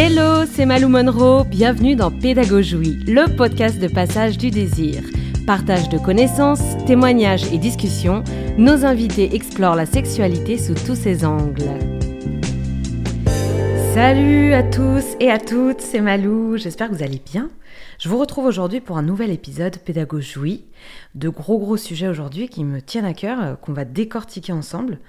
Hello, c'est Malou Monroe, bienvenue dans Pédagogie, le podcast de passage du désir. Partage de connaissances, témoignages et discussions, nos invités explorent la sexualité sous tous ses angles. Salut à tous et à toutes, c'est Malou, j'espère que vous allez bien. Je vous retrouve aujourd'hui pour un nouvel épisode Pédagogie. De gros gros sujets aujourd'hui qui me tiennent à cœur, euh, qu'on va décortiquer ensemble.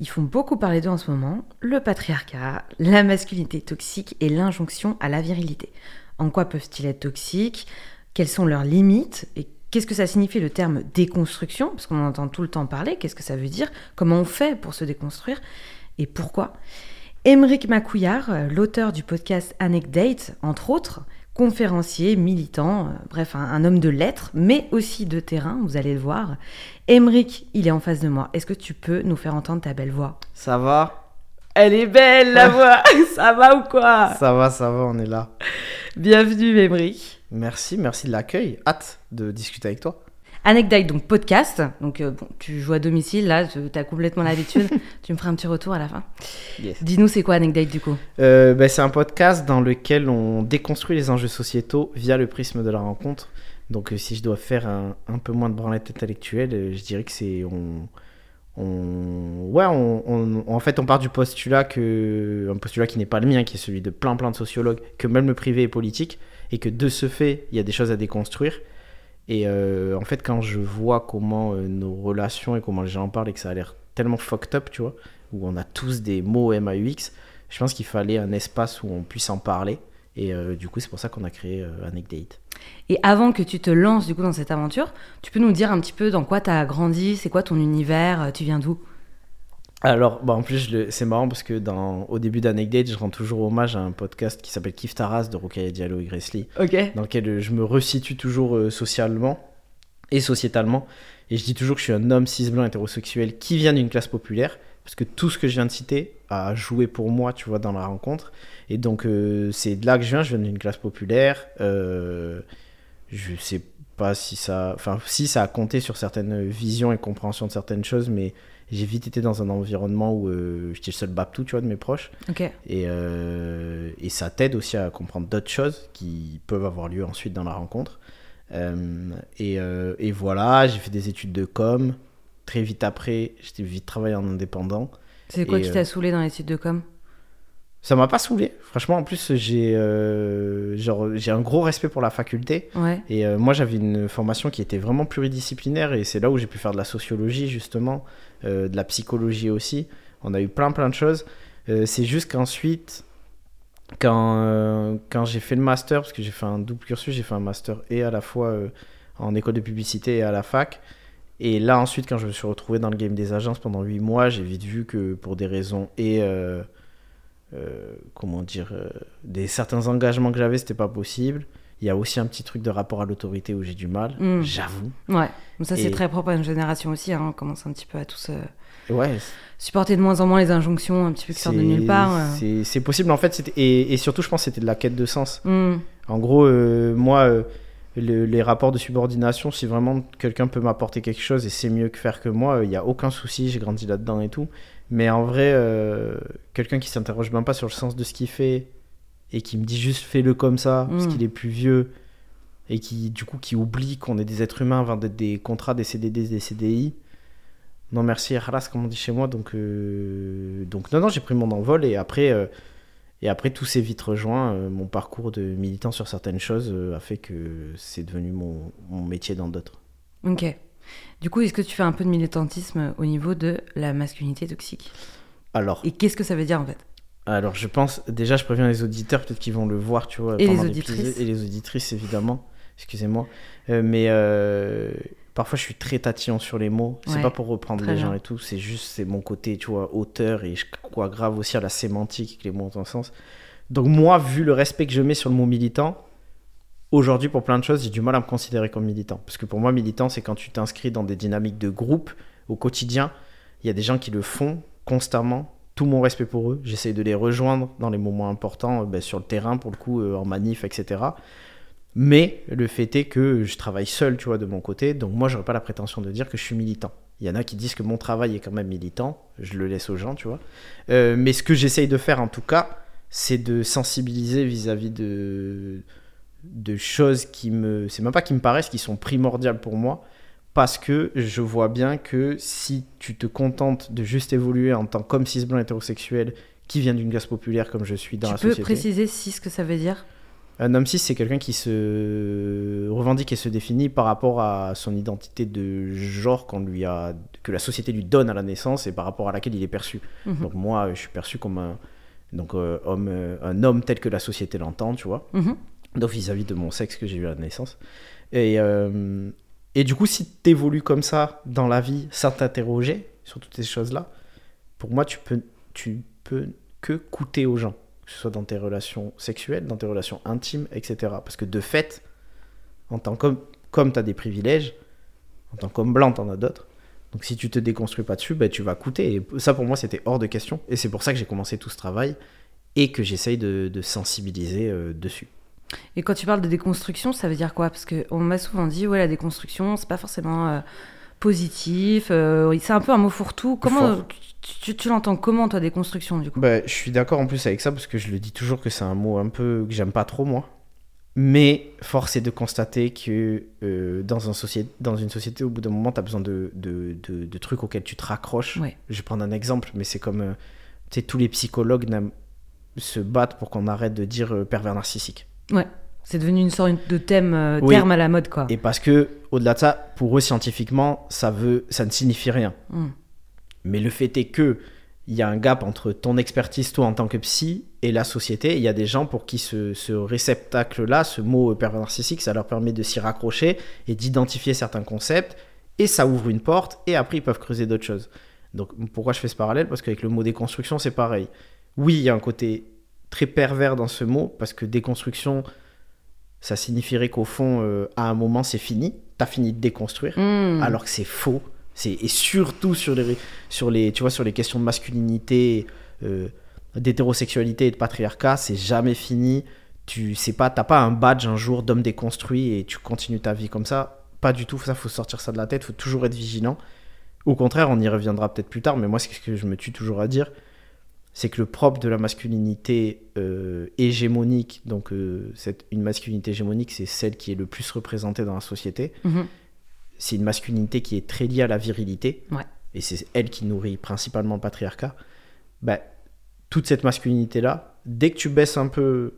Ils font beaucoup parler d'eux en ce moment, le patriarcat, la masculinité toxique et l'injonction à la virilité. En quoi peuvent-ils être toxiques? Quelles sont leurs limites? Et qu'est-ce que ça signifie le terme déconstruction Parce qu'on entend tout le temps parler, qu'est-ce que ça veut dire? Comment on fait pour se déconstruire? Et pourquoi? Émeric Macouillard, l'auteur du podcast Anecdate, entre autres, conférencier, militant, euh, bref, un, homme de lettres, mais aussi de terrain, vous allez le voir. Emeric, il est en face de moi. Est-ce que tu peux nous faire entendre ta belle voix? Ça va Elle est belle, la voix Ça va ou quoi? Ça va, ça va, on est là. Bienvenue, Emeric. Merci, merci de l'accueil. Hâte de discuter avec toi. Anecdote, donc podcast. Donc, euh, bon, tu joues à domicile, là, tu as complètement l'habitude. tu me feras un petit retour à la fin. Dis-nous, c'est quoi Anecdote du coup? Euh, ben, C'est un podcast dans lequel on déconstruit les enjeux sociétaux via le prisme de la rencontre. Donc, euh, si je dois faire un, un peu moins de branlette intellectuelle, je dirais que c'est. On, on, ouais, on, en fait, on part du postulat que. Un postulat qui n'est pas le mien, qui est celui de plein plein de sociologues, que même le privé est politique, et que de ce fait, il y a des choses à déconstruire. Et euh, en fait, quand je vois comment euh, nos relations et comment les gens en parlent et que ça a l'air tellement fucked up, tu vois, où on a tous des mots MAUX, je pense qu'il fallait un espace où on puisse en parler. Et euh, du coup, c'est pour ça qu'on a créé Anecdate. Et avant que tu te lances du coup dans cette aventure, tu peux nous dire un petit peu dans quoi tu as grandi, c'est quoi ton univers, tu viens d'où? Alors, bah en plus, c'est marrant parce que dans, au début d'Anecdate, je rends toujours hommage à un podcast qui s'appelle Kif Taras de Rokaya Diallo et Grace Dans lequel euh, je me resitue toujours euh, socialement et sociétalement. Et je dis toujours que je suis un homme cis blanc hétérosexuel qui vient d'une classe populaire. Parce que tout ce que je viens de citer a joué pour moi, tu vois, dans la rencontre. Et donc, euh, c'est de là que je viens. Je viens d'une classe populaire. je sais pas si ça. Enfin, si ça a compté sur certaines visions et compréhensions de certaines choses, mais j'ai vite été dans un environnement où euh, j'étais le seul Baptou, tu vois, de mes proches. Et, euh, et ça t'aide aussi à comprendre d'autres choses qui peuvent avoir lieu ensuite dans la rencontre. Euh, et, et, voilà, j'ai fait des études de com. Très vite après, j'étais vite travaillé en indépendant. C'est quoi qui t'a saoulé dans les études de com? Ça m'a pas saoulé. Franchement, en plus, j'ai euh, j'ai un gros respect pour la faculté. Et euh, moi, j'avais une formation qui était vraiment pluridisciplinaire. Et c'est là où j'ai pu faire de la sociologie, justement, euh, de la psychologie aussi. On a eu plein, plein de choses. c'est juste qu'ensuite, quand, quand j'ai fait le master, parce que j'ai fait un double cursus, j'ai fait un master et à la fois en école de publicité et à la fac. Et là, ensuite, quand je me suis retrouvé dans le game des agences pendant 8 mois, j'ai vite vu que pour des raisons et euh, comment dire, euh, des certains engagements que j'avais, c'était pas possible. Il y a aussi un petit truc de rapport à l'autorité où j'ai du mal, mm. j'avoue. Ouais, ça c'est très propre à une génération aussi. Hein. On commence un petit peu à tous euh, ouais. supporter de moins en moins les injonctions un petit peu qui sortent de nulle part. C'est possible en fait, et, et, surtout je pense que c'était de la quête de sens. Mm. En gros, moi, les rapports de subordination, si vraiment quelqu'un peut m'apporter quelque chose et c'est mieux que faire que moi, il n'y a aucun souci, j'ai grandi là-dedans et tout. Mais en vrai, euh, quelqu'un qui s'interroge même pas sur le sens de ce qu'il fait et qui me dit juste fais-le comme ça parce mm. qu'il est plus vieux et qui du coup qui oublie qu'on est des êtres humains avant d'être des contrats, des CDD, des CDI. Non merci, halas comme on dit chez moi. Donc, euh, donc non, non, j'ai pris mon envol et après, euh, et après tout s'est vite rejoint. mon parcours de militant sur certaines choses a fait que c'est devenu mon, mon métier dans d'autres. Ok. Du coup, est-ce que tu fais un peu de militantisme au niveau de la masculinité toxique? Alors. Et qu'est-ce que ça veut dire en fait? Alors, je pense, déjà, je préviens les auditeurs, peut-être qu'ils vont le voir, tu vois. Et les auditrices. Et les auditrices, évidemment. Excusez-moi. Euh, mais euh, parfois, je suis très tatillon sur les mots. C'est pas pour reprendre les gens et tout. C'est juste, c'est mon côté, tu vois, auteur. Et je crois grave aussi à la sémantique, que les mots ont un sens. Donc, moi, vu le respect que je mets sur le mot militant, Aujourd'hui, pour plein de choses, j'ai du mal à me considérer comme militant. Parce que pour moi, militant, c'est quand tu t'inscris dans des dynamiques de groupe au quotidien. Il y a des gens qui le font constamment. Tout mon respect pour eux. J'essaie de les rejoindre dans les moments importants, euh, ben, sur le terrain, pour le coup, euh, en manif, etc. Mais le fait est que je travaille seul, tu vois, de mon côté. Donc moi, j'aurais pas la prétention de dire que je suis militant. Il y en a qui disent que mon travail est quand même militant. Je le laisse aux gens, tu vois. Euh, mais ce que j'essaye de faire, en tout cas, c'est de sensibiliser vis-à-vis de, de choses qui me. C'est même pas qui me paraissent, qui sont primordiales pour moi. Parce que je vois bien que si tu te contentes de juste évoluer en tant qu'homme cis blanc hétérosexuel qui vient d'une classe populaire comme je suis dans la société. Tu peux préciser si ce que ça veut dire? Un homme cis, c'est quelqu'un qui se revendique et se définit par rapport à son identité de genre qu'on lui a, que la société lui donne à la naissance et par rapport à laquelle il est perçu. Mhm. Donc moi, je suis perçu comme un, donc, euh, homme, euh, un homme tel que la société l'entend, tu vois. Mhm. Donc vis-à-vis de mon sexe que j'ai eu à la naissance. Et, euh, et du coup, si tu évolues comme ça dans la vie sans t'interroger sur toutes ces choses-là, pour moi, tu peux, tu peux que coûter aux gens que ce soit dans tes relations sexuelles, dans tes relations intimes, etc. Parce que de fait, en tant qu'homme, comme tu as des privilèges, en tant qu'homme blanc, tu en as d'autres. Donc si tu te déconstruis pas dessus, bah, tu vas coûter. Et ça, pour moi, c'était hors de question. Et c'est pour ça que j'ai commencé tout ce travail et que j'essaye de, sensibiliser euh, dessus. Et quand tu parles de déconstruction, ça veut dire quoi? Parce qu'on m'a souvent dit, ouais, la déconstruction, c'est pas forcément euh, positif. Euh, c'est un peu un mot fourre-tout. Comment tu, l'entends? Comment, toi, déconstruction, du coup? Bah, Je suis d'accord en plus avec ça, parce que je le dis toujours que c'est un mot un peu que j'aime pas trop, moi. Mais force est de constater que euh, dans, un dans une société, au bout d'un moment, tu as besoin de, de, de, trucs auxquels tu te raccroches. Je vais prendre un exemple, mais c'est comme tu sais, tous les psychologues se battent pour qu'on arrête de dire pervers narcissique. Ouais, c'est devenu une sorte de thème, terme à la mode, quoi. Et parce que, au-delà de ça, pour eux, scientifiquement, ça, veut, ça ne signifie rien. Hmm. Mais le fait est que il y a un gap entre ton expertise, toi en tant que psy, et la société. Il y a des gens pour qui ce, réceptacle-là, ce mot pervers narcissique, ça leur permet de s'y raccrocher et d'identifier certains concepts. Et ça ouvre une porte, et après ils peuvent creuser d'autres choses. Donc pourquoi je fais ce parallèle? Parce qu'avec le mot déconstruction, c'est pareil. Oui, il y a un côté très pervers dans ce mot, parce que déconstruction, ça signifierait qu'au fond, euh, à un moment, c'est fini. T'as fini de déconstruire, mmh. alors que c'est faux et surtout sur les, sur les, tu vois, sur les questions de masculinité, euh, d'hétérosexualité et de patriarcat, c'est jamais fini. Tu sais pas, t'as pas un badge un jour d'homme déconstruit et tu continues ta vie comme ça. Pas du tout, ça faut sortir ça de la tête, faut toujours être vigilant. Au contraire, on y reviendra peut-être plus tard, mais moi, c'est ce que je me tue toujours à dire, c'est que le propre de la masculinité euh, hégémonique, donc euh, cette, une masculinité hégémonique, c'est celle qui est le plus représentée dans la société. Mm-hmm c'est une masculinité qui est très liée à la virilité. Et c'est elle qui nourrit principalement le patriarcat. Bah, toute cette masculinité-là, dès que tu baisses un peu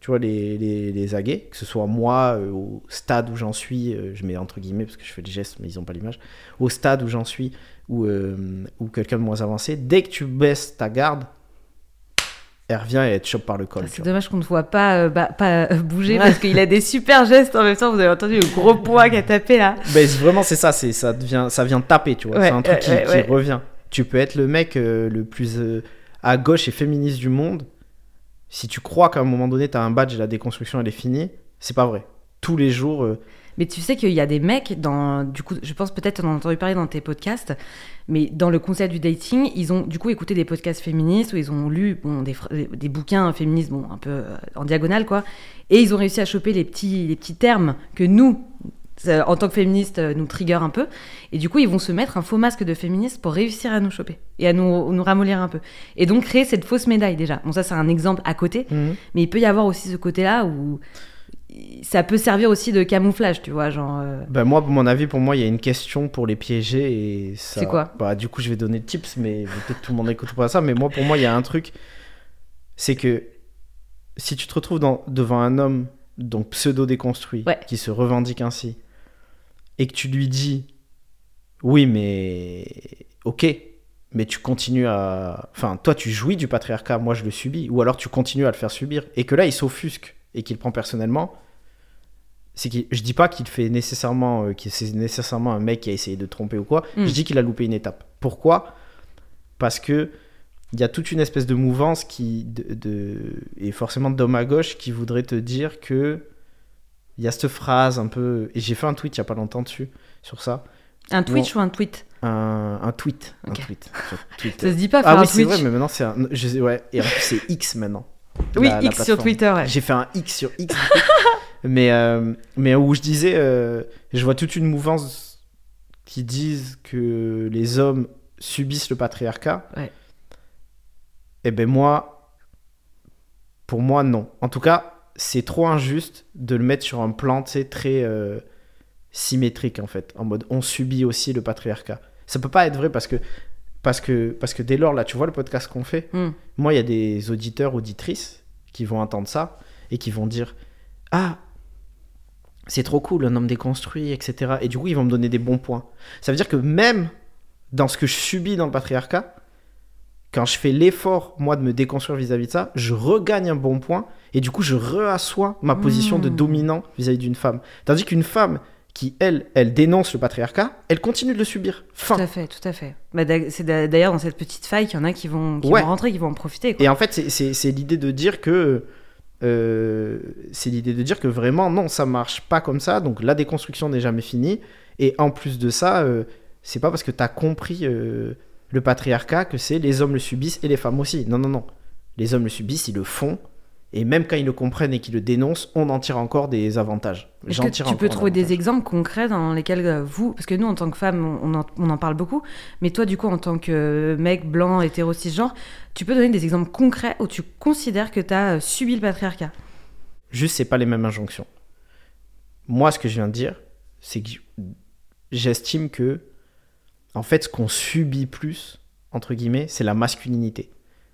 tu vois, les, les, les aguets, que ce soit moi, euh, au stade où j'en suis, je mets entre guillemets parce que je fais le geste, mais ils n'ont pas l'image, au stade où j'en suis, ou, euh, ou quelqu'un de moins avancé, dès que tu baisses ta garde, elle revient et elle te chope par le col. C'est dommage qu'on ne voit pas, euh, bah, pas euh, bouger parce qu'il a des super gestes en même temps. Vous avez entendu le gros poids qui a tapé là. Ben, vraiment, c'est ça. C'est ça devient, ça vient taper, tu vois. c'est un truc qui, revient. Tu peux être le mec euh, le plus à gauche et féministe du monde. Si tu crois qu'à un moment donné, tu as un badge et la déconstruction elle est finie, c'est pas vrai. Tous les jours. Mais tu sais qu'il y a des mecs, dans, du coup, je pense peut-être en as entendu parler dans tes podcasts, mais dans le concept du dating, ils ont du coup écouté des podcasts féministes où ils ont lu bon, des, des, bouquins féministes bon, un peu euh, en diagonale, quoi. Et ils ont réussi à choper les petits, les petits termes que nous, en tant que féministes, euh, nous trigger un peu. Et du coup, ils vont se mettre un faux masque de féministe pour réussir à nous choper et à nous, nous ramollir un peu. Et donc créer cette fausse médaille déjà. Bon, ça, c'est un exemple à côté. Mmh. Mais il peut y avoir aussi ce côté-là où ça peut servir aussi de camouflage, tu vois, genre. Euh. Ben moi, pour mon avis, pour moi, il y a une question pour les piéger et ça. C'est quoi? Bah, du coup, je vais donner tips, mais peut-être tout le monde n'écoute pas ça. Mais moi, pour moi, il y a un truc, c'est que si tu te retrouves dans, devant un homme donc pseudo déconstruit qui se revendique ainsi et que tu lui dis, oui, mais ok, mais tu continues à, enfin, toi, tu jouis du patriarcat, moi, je le subis, ou alors tu continues à le faire subir et que là, il s'offusque et qu'il prend personnellement, c'est que je dis pas qu'il fait nécessairement euh, que c'est nécessairement un mec qui a essayé de tromper ou quoi. Hmm. Je dis qu'il a loupé une étape. Pourquoi? Parce que il y a toute une espèce de mouvance qui de, et forcément d'homme à gauche qui voudrait te dire que il y a cette phrase un peu et j'ai fait un tweet il y a pas longtemps dessus sur ça. Un Twitch ou un tweet? Un, un, tweet. Un tweet. Ça se dit pas faire ah, oui, c'est vrai, mais maintenant c'est un... ouais, et en plus c'est X maintenant. Oui, X sur Twitter. J'ai fait un X sur X. mais, euh, mais où je disais, euh, je vois toute une mouvance qui disent que les hommes subissent le patriarcat. Et eh ben moi, pour moi, non. En tout cas, c'est trop injuste de le mettre sur un plan, très euh, symétrique, en fait. En mode, on subit aussi le patriarcat. Ça peut pas être vrai parce que, parce que, parce que dès lors, là, tu vois le podcast qu'on fait, hmm. moi, il y a des auditeurs, auditrices qui vont entendre ça et qui vont dire Ah, c'est trop cool, un homme déconstruit, etc. Et du coup, ils vont me donner des bons points. Ça veut dire que même dans ce que je subis dans le patriarcat, quand je fais l'effort, moi, de me déconstruire vis-à-vis de ça, je regagne un bon point et du coup, je reassois ma position de hmm. dominant vis-à-vis d'une femme. Tandis qu'une femme qui, elle, elle dénonce le patriarcat, elle continue de le subir. Fin. Tout à fait, tout à fait. Bah, c'est d'ailleurs dans cette petite faille qu'il y en a qui vont, qui vont rentrer, qui vont en profiter. Et en fait, c'est l'idée de dire que. Euh, c'est l'idée de dire que vraiment, non, ça marche pas comme ça. Donc la déconstruction n'est jamais finie. Et en plus de ça, euh, c'est pas parce que tu as compris euh, le patriarcat que c'est les hommes le subissent et les femmes aussi. Non, non, non. Les hommes le subissent, ils le font. Et même quand ils le comprennent et qu'ils le dénoncent, on en tire encore des avantages. Est-ce que tu peux trouver des exemples concrets dans lesquels euh, vous, parce que nous en tant que femmes, on en, on en, parle beaucoup, mais toi du coup en tant que mec blanc, hétéro, cisgenre, tu peux donner des exemples concrets où tu considères que tu as euh, subi le patriarcat? Juste, c'est pas les mêmes injonctions. Moi, ce que je viens de dire, c'est que j'estime que, en fait, ce qu'on subit plus, entre guillemets, c'est la masculinité.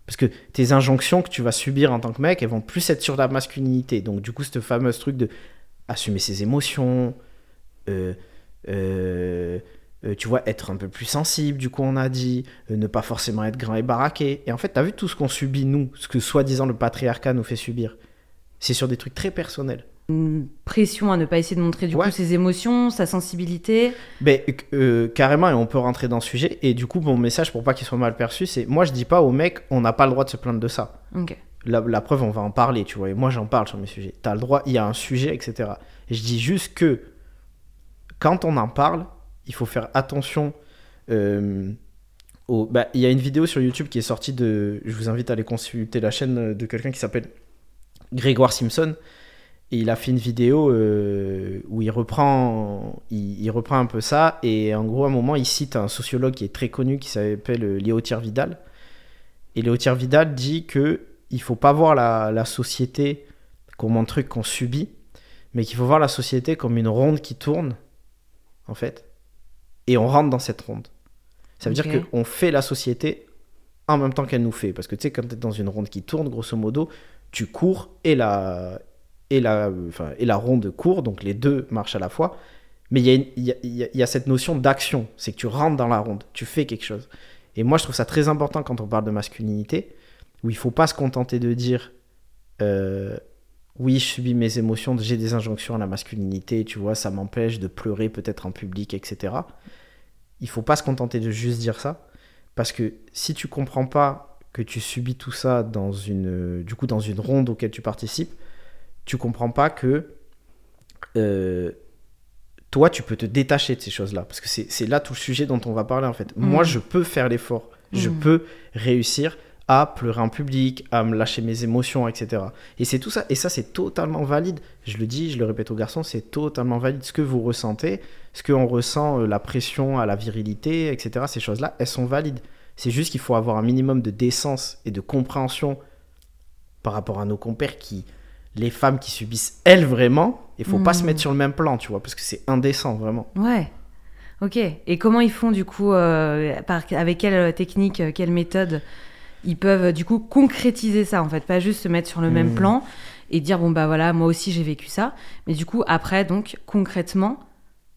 Parce que tes injonctions que tu vas subir en tant que mec, elles vont plus être sur la masculinité. Donc, du coup, ce fameux truc de assumer ses émotions, euh, euh, euh, tu vois, être un peu plus sensible, du coup, on a dit, ne pas forcément être grand et baraqué. Et en fait, tu as vu tout ce qu'on subit, nous, ce que soi-disant le patriarcat nous fait subir? C'est sur des trucs très personnels une pression à ne pas essayer de montrer du coup ses émotions, sa sensibilité. Ben, euh, carrément, et on peut rentrer dans ce sujet. Et du coup, mon message pour pas qu'il soit mal perçu, c'est moi je dis pas aux mecs, on n'a pas le droit de se plaindre de ça. La, preuve, on va en parler, tu vois. Et moi j'en parle sur mes sujets. T'as le droit, il y a un sujet, etc. Et je dis juste que quand on en parle, il faut faire attention. Euh, au... Bah, il y a une vidéo sur YouTube qui est sortie de. Je vous invite à aller consulter la chaîne de quelqu'un qui s'appelle Grégoire Simpson et il a fait une vidéo euh, où il reprend, il, reprend un peu ça. Et en gros, à un moment, il cite un sociologue qui est très connu qui s'appelle euh, Léotier Vidal. Et Léotier Vidal dit que il faut pas voir la, société comme un truc qu'on subit, mais qu'il faut voir la société comme une ronde qui tourne, en fait. Et on rentre dans cette ronde. Ça veut dire qu'on fait la société en même temps qu'elle nous fait. Parce que tu sais, quand tu es dans une ronde qui tourne, grosso modo, tu cours et la, et la, enfin, et la ronde court, donc les deux marchent à la fois. Mais il y, y, y, a cette notion d'action, c'est que tu rentres dans la ronde, tu fais quelque chose. Et moi, je trouve ça très important quand on parle de masculinité, où il faut pas se contenter de dire euh, oui, je subis mes émotions, j'ai des injonctions à la masculinité, tu vois, ça m'empêche de pleurer peut-être en public, etc. Il faut pas se contenter de juste dire ça, parce que si tu comprends pas que tu subis tout ça dans une, du coup, dans une ronde auquel tu participes, tu comprends pas que euh, toi, tu peux te détacher de ces choses-là. Parce que c'est là tout le sujet dont on va parler, en fait. Moi, mm. je peux faire l'effort. Je mm. peux réussir à pleurer en public, à me lâcher mes émotions, etc. Et c'est tout ça. Et ça, c'est totalement valide. Je le dis, je le répète aux garçons, c'est totalement valide. Ce que vous ressentez, ce qu'on ressent, euh, la pression à la virilité, etc., ces choses-là, elles sont valides. C'est juste qu'il faut avoir un minimum de décence et de compréhension par rapport à nos compères qui, les femmes qui subissent elles vraiment, il faut pas se mettre hmm. sur le même plan, tu vois, parce que c'est indécent vraiment. Ouais. Ok. Et comment ils font du coup, euh, avec quelle technique, euh, quelle méthode, ils peuvent du coup concrétiser ça en fait, pas juste se mettre sur le même hmm. plan et dire bon bah voilà, moi aussi j'ai vécu ça, mais du coup après donc concrètement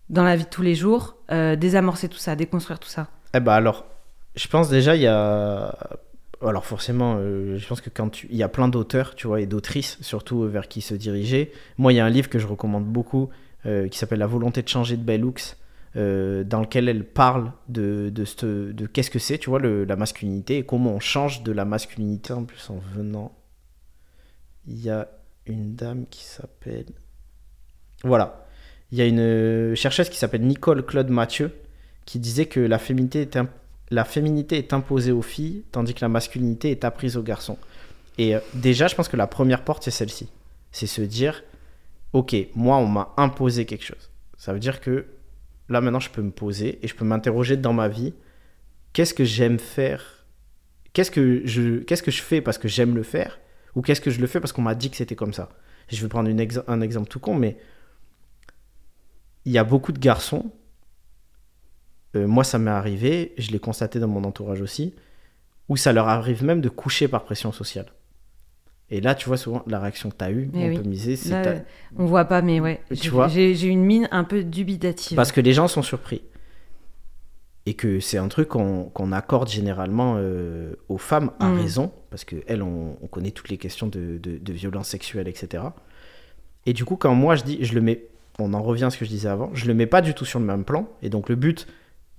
dans la vie de tous les jours, euh, désamorcer tout ça, déconstruire tout ça. Eh bah alors, je pense déjà il y a alors forcément, euh, je pense que quand tu... il y a plein d'auteurs, tu vois, et d'autrices surtout vers qui se diriger. Moi, il y a un livre que je recommande beaucoup euh, qui s'appelle La volonté de changer de Bellux, euh, dans lequel elle parle de, de, de qu'est-ce que c'est, tu vois, la masculinité et comment on change de la masculinité. En plus, en venant, il y a une dame qui s'appelle, voilà, il y a une chercheuse qui s'appelle Nicole Claude Mathieu qui disait que la féminité était un la féminité est imposée aux filles, tandis que la masculinité est apprise aux garçons. Et euh, déjà, je pense que la première porte, c'est celle-ci. C'est se dire, ok, moi, on m'a imposé quelque chose. Ça veut dire que là, maintenant, je peux me poser et je peux m'interroger dans ma vie, qu'est-ce que j'aime faire? Qu'est-ce que je, qu'est-ce que je fais parce que j'aime le faire? Ou qu'est-ce que je le fais parce qu'on m'a dit que c'était comme ça? Je vais prendre un exemple tout con, mais il y a beaucoup de garçons, euh, moi ça m'est arrivé, je l'ai constaté dans mon entourage aussi, où ça leur arrive même de coucher par pression sociale. Et là, tu vois, souvent, la réaction que tu as eue, on peut miser, c'est. On voit pas, mais ouais. Tu vois J'ai une mine un peu dubitative. Parce que les gens sont surpris. Et que c'est un truc qu'on accorde généralement euh, aux femmes à mm. raison, parce qu'elles, on, on connaît toutes les questions de, de, de violence sexuelle, etc. Et du coup, quand moi je dis, je le mets, on en revient à ce que je disais avant, je le mets pas du tout sur le même plan. Et donc, le but,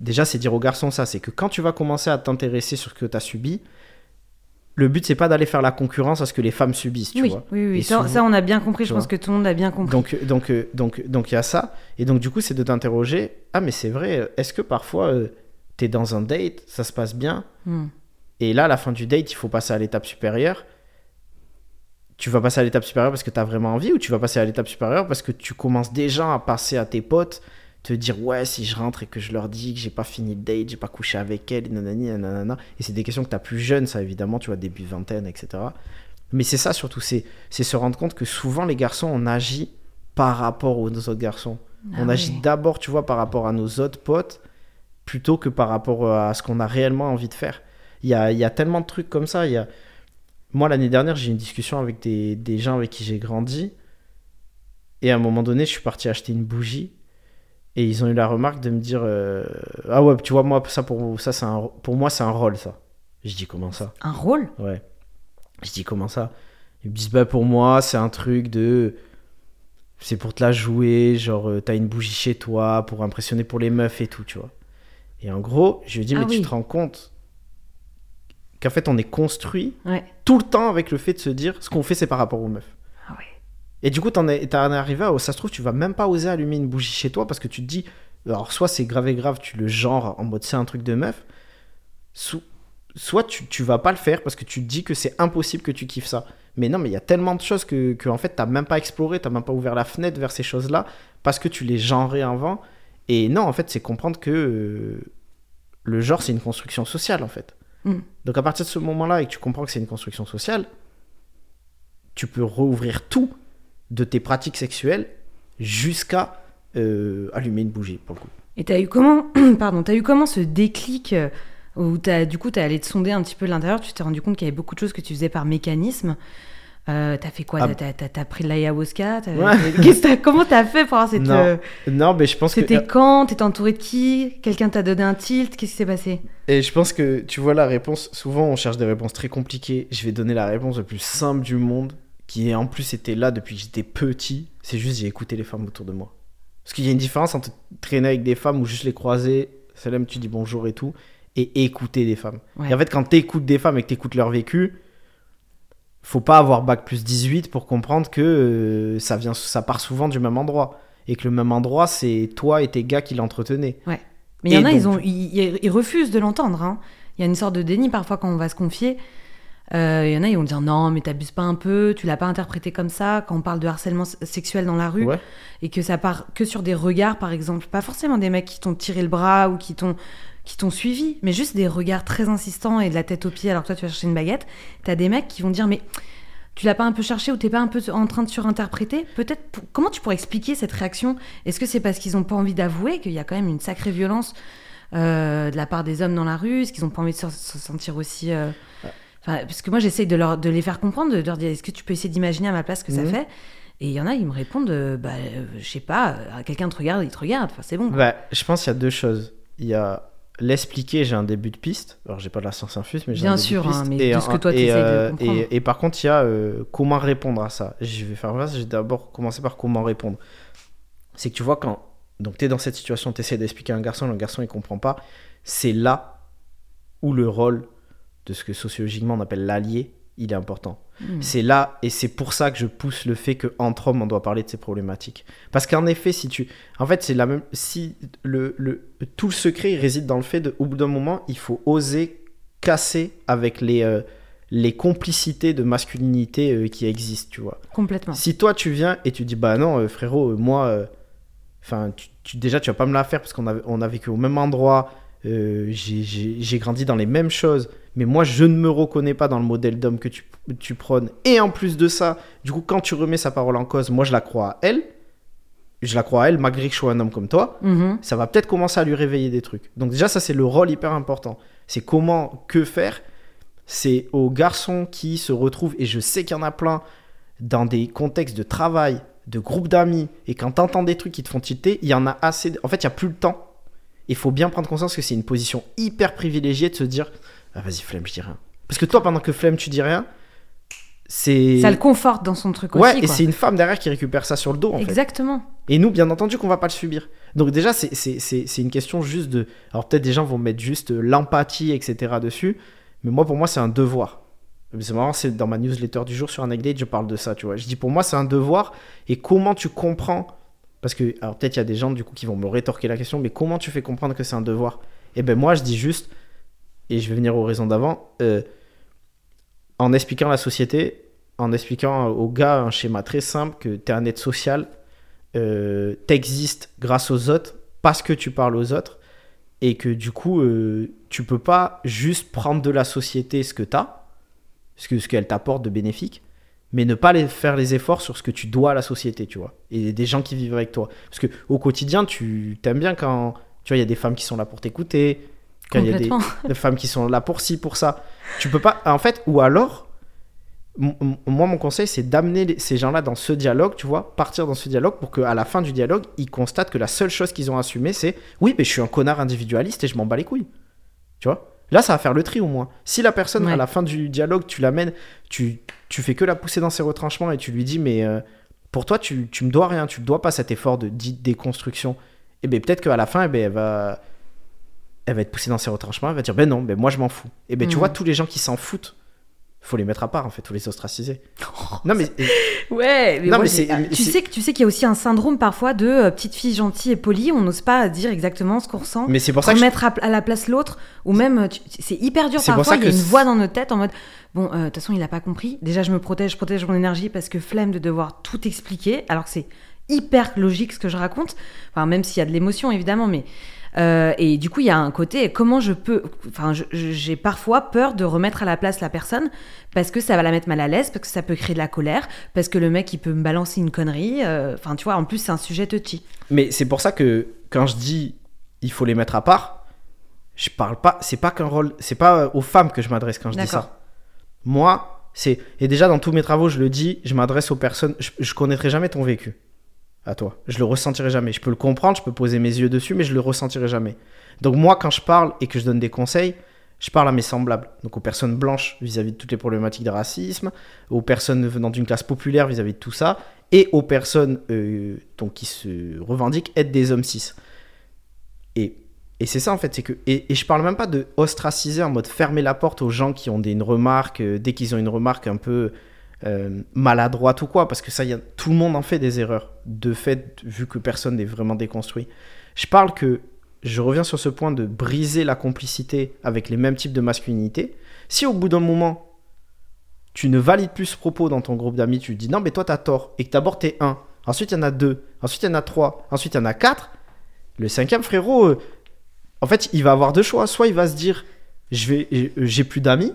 déjà, c'est dire aux garçons ça c'est que quand tu vas commencer à t'intéresser sur ce que tu as subi, le but c'est pas d'aller faire la concurrence à ce que les femmes subissent, tu oui, vois. Oui, oui, ça, on a bien compris, je pense que tout le monde a bien compris. Donc, donc, euh, donc, donc il y a ça, et donc du coup c'est de t'interroger, ah mais c'est vrai, est-ce que parfois euh, tu es dans un date, ça se passe bien, hmm. et là à la fin du date il faut passer à l'étape supérieure, tu vas passer à l'étape supérieure parce que tu as vraiment envie, ou tu vas passer à l'étape supérieure parce que tu commences déjà à passer à tes potes, te dire ouais si je rentre et que je leur dis que j'ai pas fini le date, j'ai pas couché avec elle, nanani, nanana. Et c'est des questions que tu as plus jeune, ça évidemment, tu vois, début vingtaine, etc. Mais c'est ça surtout, c'est se rendre compte que souvent les garçons, on agit par rapport aux autres garçons. Ah on agit d'abord, tu vois, par rapport à nos autres potes, plutôt que par rapport à ce qu'on a réellement envie de faire. Il y a, y a, tellement de trucs comme ça. Il y a... Moi, l'année dernière, j'ai eu une discussion avec des, des gens avec qui j'ai grandi. Et à un moment donné, je suis parti acheter une bougie. Et ils ont eu la remarque de me dire euh, Ah ouais, tu vois, moi, ça pour, ça, c'est un, pour moi, c'est un rôle, ça. Je dis Comment ça? Un rôle? Ouais. Je dis Comment ça? Ils me disent Bah, pour moi, c'est un truc de. C'est pour te la jouer, genre, euh, t'as une bougie chez toi pour impressionner pour les meufs et tout, tu vois. Et en gros, je lui dis ah Mais tu te rends compte qu'en fait, on est construit tout le temps avec le fait de se dire Ce qu'on fait, c'est par rapport aux meufs. Et du coup, t'en es, arrivé à, ça se trouve, tu vas même pas oser allumer une bougie chez toi parce que tu te dis, alors soit c'est grave et grave, tu le genres en mode c'est un truc de meuf, soit tu, tu vas pas le faire parce que tu te dis que c'est impossible que tu kiffes ça. Mais non, mais il y a tellement de choses que, que en fait, t'as même pas exploré, t'as même pas ouvert la fenêtre vers ces choses-là parce que tu les genrais avant. Et non, en fait, c'est comprendre que euh, le genre, c'est une construction sociale, en fait. Mm. Donc à partir de ce moment-là et que tu comprends que c'est une construction sociale, tu peux rouvrir tout de tes pratiques sexuelles jusqu'à euh, allumer une bougie, pour le coup. Et t'as eu comment, pardon, as eu comment ce déclic euh, où as, du coup t'es allé te sonder un petit peu l'intérieur, tu t'es rendu compte qu'il y avait beaucoup de choses que tu faisais par mécanisme. Euh, t'as fait quoi? Ah. T'as pris de l'ayahuasca ouais. Comment t'as fait pour avoir cette... Non, euh, non mais je pense que... C'était quand? T'étais entouré de qui? Quelqu'un t'a donné un tilt? Qu'est-ce qui s'est passé? Et je pense que tu vois la réponse... Souvent on cherche des réponses très compliquées. Je vais donner la réponse la plus simple du monde qui en plus était là depuis que j'étais petit, c'est juste j'ai écouté les femmes autour de moi. Parce qu'il y a une différence entre traîner avec des femmes ou juste les croiser, salam, tu dis bonjour et tout, et écouter des femmes. Et en fait, quand tu écoutes des femmes et que tu écoutes leur vécu, faut pas avoir bac plus 18 pour comprendre que euh, ça, vient, ça part souvent du même endroit. Et que le même endroit, c'est toi et tes gars qui l'entretenaient. Ouais. Mais il y en a, ils, ont, ils, refusent de l'entendre. Hein. Il y a une sorte de déni parfois quand on va se confier. Il euh, y en a, ils vont dire non, mais t'abuses pas un peu, tu l'as pas interprété comme ça quand on parle de harcèlement sexuel dans la rue. Et que ça part que sur des regards, par exemple, pas forcément des mecs qui t'ont tiré le bras ou qui t'ont qui t'ont suivi, mais juste des regards très insistants et de la tête aux pieds alors que toi tu vas chercher une baguette. T'as des mecs qui vont dire mais tu l'as pas un peu cherché ou t'es pas un peu en train de surinterpréter. Peut-être. Comment tu pourrais expliquer cette réaction? Est-ce que c'est parce qu'ils ont pas envie d'avouer qu'il y a quand même une sacrée violence euh, de la part des hommes dans la rue? Est-ce qu'ils ont pas envie de se, sentir aussi euh, parce que moi, j'essaye de, leur, de les faire comprendre, de leur dire est-ce que tu peux essayer d'imaginer à ma place ce que ça mhm. fait? Et il y en a, ils me répondent euh, bah, euh, je sais pas, euh, quelqu'un te regarde, il te regarde, enfin, c'est bon. Bah, je pense qu'il y a deux choses. Il y a l'expliquer, j'ai un début de piste. Alors, j'ai pas de la science infuse, mais j'ai un début sûr, de piste. Hein, mais et, tout ce que toi, tu essayes de comprendre. Et, et, par contre, il y a comment répondre à ça. Je vais faire ça, je vais d'abord commencer par comment répondre. C'est que tu vois, quand donc tu es dans cette situation, tu essaies d'expliquer à un garçon, le garçon il comprend pas, c'est là où le rôle de ce que sociologiquement on appelle l'allié, il est important. Hmm. C'est là, et c'est pour ça que je pousse le fait qu'entre hommes, on doit parler de ces problématiques. Parce qu'en effet, si tu. En fait, c'est la même. Si le, le, tout le secret réside dans le fait de, au bout d'un moment, il faut oser casser avec les. Euh, les complicités de masculinité euh, qui existent, tu vois. Complètement. Si toi tu viens et tu dis bah non euh, frérot, moi, enfin tu, déjà tu vas pas me la faire parce qu'on a, on a vécu au même endroit, j'ai grandi dans les mêmes choses, mais moi je ne me reconnais pas dans le modèle d'homme que tu, tu prônes. Et en plus de ça, du coup, quand tu remets sa parole en cause, moi je la crois à elle. Je la crois à elle, malgré que je sois un homme comme toi, Mhm. ça va peut-être commencer à lui réveiller des trucs. Donc déjà, ça c'est le rôle hyper important. C'est comment, que faire. C'est aux garçons qui se retrouvent, et je sais qu'il y en a plein, dans des contextes de travail, de groupe d'amis, et quand t'entends des trucs qui te font tilter, il y en a assez. En fait, il y a plus le temps. Il faut bien prendre conscience que c'est une position hyper privilégiée de se dire ah, vas-y, flemme, je dis rien. Parce que toi, pendant que flemme, tu dis rien, c'est. Ça le conforte dans son truc Ouais, aussi. et quoi. c'est une femme derrière qui récupère ça sur le dos, en fait. Exactement. Et nous, bien entendu, qu'on va pas le subir. Donc déjà, c'est- c'est c'est- c'est une question juste de... Alors peut-être des gens vont mettre juste l'empathie, etc. dessus. Mais moi, pour moi, c'est un devoir. C'est marrant, c'est dans ma newsletter du jour sur un Date, je parle de ça, tu vois. Je dis, pour moi, c'est un devoir. Et comment tu comprends Parce que, alors peut-être il y a des gens, du coup, qui vont me rétorquer la question, mais comment tu fais comprendre que c'est un devoir? Eh ben moi, je dis juste, et je vais venir aux raisons d'avant, euh, en expliquant la société, en expliquant aux gars un schéma très simple, que tu es un être social, euh, t'existes grâce aux autres parce que tu parles aux autres et que du coup euh, tu peux pas juste prendre de la société ce que t'as ce que ce qu'elle t'apporte de bénéfique mais ne pas faire les efforts sur ce que tu dois à la société tu vois. Et des gens qui vivent avec toi. Parce que au quotidien tu t'aimes bien quand tu vois il y a des femmes qui sont là pour t'écouter quand il y a des, femmes qui sont là pour ci pour ça. Tu peux pas en fait ou alors moi mon conseil c'est d'amener ces gens-là dans ce dialogue tu vois partir dans ce dialogue pour qu'à la fin du dialogue ils constatent que la seule chose qu'ils ont assumé c'est oui mais je suis un connard individualiste et je m'en bats les couilles. Tu vois? Là ça va faire le tri au moins. Si la personne Ouais. à la fin du dialogue tu l'amènes tu tu fais que la pousser dans ses retranchements et tu lui dis mais euh, pour toi tu, tu me dois rien tu me dois pas cet effort de déconstruction. Et bien peut-être qu'à la fin eh ben, elle va elle va être poussée dans ses retranchements elle va dire ben non ben moi je m'en fous. Et ben tu vois tous les gens qui s'en foutent faut les mettre à part en fait faut les ostraciser. Non mais Ouais, mais, Non, moi, mais tu sais que tu sais qu'il y a aussi un syndrome parfois de euh, petite fille gentille et polie, on n'ose pas dire exactement ce qu'on ressent. mais c'est pour ça que je- remettre à, la place l'autre ou même euh, tu- c'est hyper dur C'est pour parfois ça il y a que une voix dans notre tête en mode bon euh, de toute façon il a pas compris. Déjà je me protège je protège mon énergie parce que flemme de devoir tout expliquer. Alors que c'est hyper logique ce que je raconte. Enfin même s'il y a de l'émotion évidemment mais euh, et du coup il y a un côté comment je peux enfin j'ai parfois peur de remettre à la place la personne parce que ça va la mettre mal à l'aise parce que ça peut créer de la colère parce que le mec il peut me balancer une connerie euh, enfin tu vois en plus c'est un sujet touchy. Mais c'est pour ça que quand je dis il faut les mettre à part, je parle pas, c'est pas qu'un rôle, c'est pas aux femmes que je m'adresse quand je dis ça. Moi, c'est et déjà dans tous mes travaux, je le dis, je m'adresse aux personnes, je, je connaîtrai jamais ton vécu à toi. Je le ressentirai jamais. Je peux le comprendre, je peux poser mes yeux dessus, mais je le ressentirai jamais. Donc moi, quand je parle et que je donne des conseils, je parle à mes semblables, donc aux personnes blanches vis-à-vis de toutes les problématiques de racisme, aux personnes venant d'une classe populaire vis-à-vis de tout ça, et aux personnes euh, donc, qui se revendiquent être des hommes cis. Et, et c'est ça en fait, c'est que et, et je parle même pas de ostraciser en mode fermer la porte aux gens qui ont des une remarque euh, dès qu'ils ont une remarque un peu euh, maladroite ou quoi, parce que ça, y a, tout le monde en fait des erreurs de fait vu que personne n'est vraiment déconstruit. Je parle que je reviens sur ce point de briser la complicité avec les mêmes types de masculinité. Si au bout d'un moment tu ne valides plus ce propos dans ton groupe d'amis, tu dis non mais toi t'as tort et que d'abord t'es un, ensuite il y en a deux, ensuite il y en a trois, ensuite il y en a quatre, le cinquième frérot, euh, en fait il va avoir deux choix, soit il va se dire je vais, euh, j'ai plus d'amis,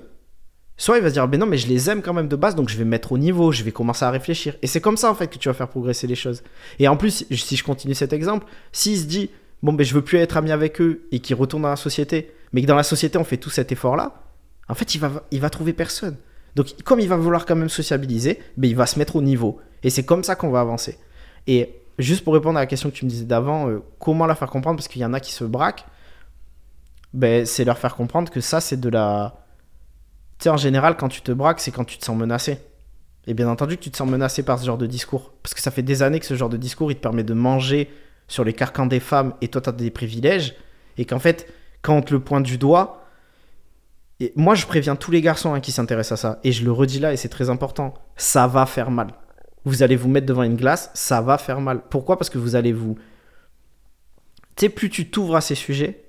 soit il va se dire ben non mais je les aime quand même de base donc je vais me mettre au niveau, je vais commencer à réfléchir et c'est comme ça en fait que tu vas faire progresser les choses. Et en plus si je continue cet exemple, s'il se dit bon ben je veux plus être ami avec eux et qu'il retourne dans la société, mais que dans la société on fait tout cet effort là, en fait il va, il va trouver personne. Donc, comme il va vouloir quand même sociabiliser, ben, il va se mettre au niveau. Et c'est comme ça qu'on va avancer. Et juste pour répondre à la question que tu me disais d'avant, euh, comment la faire comprendre Parce qu'il y en a qui se braquent. Ben, c'est leur faire comprendre que ça, c'est de la. Tu sais, en général, quand tu te braques, c'est quand tu te sens menacé. Et bien entendu que tu te sens menacé par ce genre de discours. Parce que ça fait des années que ce genre de discours, il te permet de manger sur les carcans des femmes et toi, tu as des privilèges. Et qu'en fait, quand on te le pointe du doigt, et moi, je préviens tous les garçons hein, qui s'intéressent à ça, et je le redis là, et c'est très important, ça va faire mal. Vous allez vous mettre devant une glace, ça va faire mal. Pourquoi? Parce que vous allez vous... Tu sais, plus tu t'ouvres à ces sujets,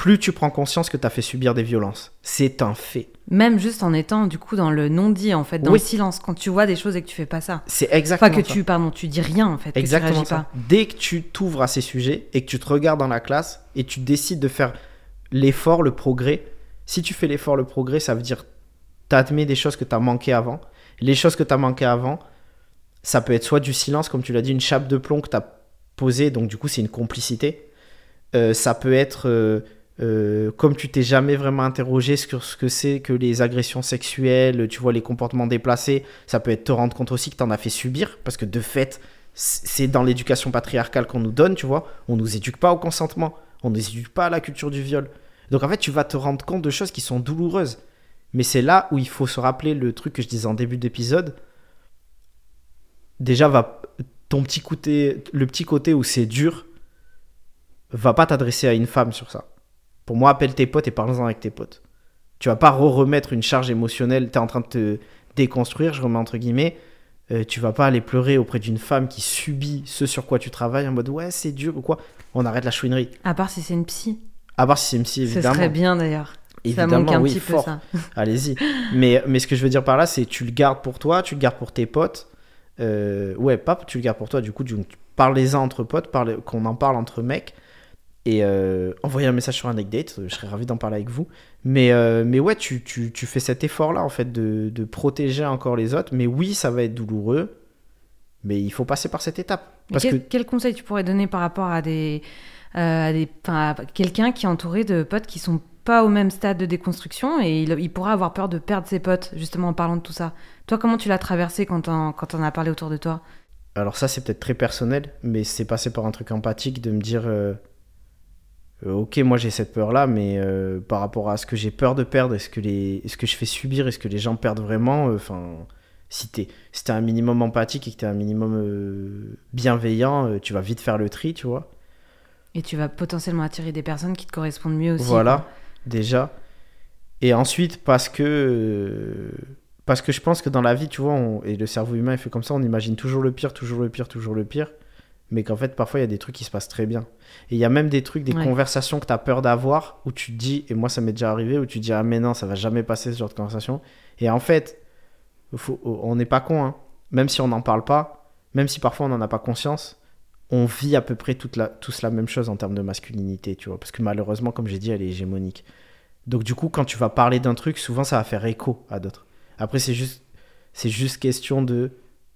plus tu prends conscience que tu as fait subir des violences. C'est un fait. Même juste en étant du coup dans le non-dit, en fait, dans Oui. le silence, quand tu vois des choses et que tu fais pas ça. C'est exactement Enfin, que ça. tu, pardon, tu dis rien en fait, que Exactement tu réagis ça. pas. Dès que tu t'ouvres à ces sujets et que tu te regardes dans la classe et tu décides de faire l'effort, le progrès, Si tu fais l'effort, le progrès, ça veut dire t'admets des choses que tu as manqué avant. Les choses que tu as manqué avant, ça peut être soit du silence, comme tu l'as dit, une chape de plomb que tu as posée, donc du coup c'est une complicité. Euh, ça peut être euh, euh, comme tu t'es jamais vraiment interrogé sur ce que c'est que les agressions sexuelles, tu vois les comportements déplacés, ça peut être te rendre compte aussi que tu en as fait subir, parce que de fait, c'est dans l'éducation patriarcale qu'on nous donne, tu vois, on nous éduque pas au consentement, on nous éduque pas à la culture du viol. Donc en fait, tu vas te rendre compte de choses qui sont douloureuses. Mais c'est là où il faut se rappeler le truc que je disais en début d'épisode. Déjà, va, ton petit côté, le petit côté où c'est dur, va pas t'adresser à une femme sur ça. Pour moi, appelle tes potes et parle-en avec tes potes. Tu vas pas remettre une charge émotionnelle, tu es en train de te déconstruire, je remets entre guillemets. Euh, tu vas pas aller pleurer auprès d'une femme qui subit ce sur quoi tu travailles en mode ouais, c'est dur ou quoi. On arrête la chouinerie. À part si c'est une psy. À part si c'est une psy, évidemment. Ce serait bien d'ailleurs. Évidemment, ça manque un petit peu ça. Allez-y. mais, mais ce que je veux dire par là, c'est tu le gardes pour toi, tu le gardes pour tes potes. Euh, ouais, pas tu le gardes pour toi, du coup, tu, parlez-en entre potes, qu'on en parle entre mecs. Et euh, envoyez un message sur un date, je serais ravi d'en parler avec vous. Mais, euh, mais ouais, tu, tu, tu, fais cet effort-là, en fait, de, de, protéger encore les autres. Mais oui, ça va être douloureux, mais il faut passer par cette étape. Parce quel, que... quel conseil tu pourrais donner par rapport à des, à des, à quelqu'un qui est entouré de potes qui sont pas au même stade de déconstruction et il, il, pourra avoir peur de perdre ses potes justement en parlant de tout ça. Toi, comment tu l'as traversé quand on, quand on a parlé autour de toi? Alors ça, c'est peut-être très personnel, mais c'est passé par un truc empathique de me dire, euh, euh, ok, moi j'ai cette peur-là, mais euh, par rapport à ce que j'ai peur de perdre, est-ce que, les, est-ce que je fais subir, est-ce que les gens perdent vraiment Enfin, si t'es, si t'es un minimum empathique et que t'es un minimum bienveillant, tu vas vite faire le tri, tu vois. Et tu vas potentiellement attirer des personnes qui te correspondent mieux aussi. Voilà déjà. Et ensuite, parce que, parce que je pense que dans la vie, tu vois, et le cerveau humain est fait comme ça, on imagine toujours le pire, toujours le pire, toujours le pire. Mais qu'en fait, parfois, il y a des trucs qui se passent très bien. Et il y a même des trucs, des conversations que tu as peur d'avoir, où tu te dis, et moi ça m'est déjà arrivé, où tu te dis, ah mais non, ça va jamais passer ce genre de conversation. Et en fait, on n'est pas con, hein. même si on n'en parle pas, même si parfois on n'en a pas conscience, on vit à peu près toute la, tous la même chose en termes de masculinité, tu vois. Parce que malheureusement, comme j'ai dit, elle est hégémonique. Donc du coup, quand tu vas parler d'un truc, souvent ça va faire écho à d'autres. Après, c'est juste, c'est juste question de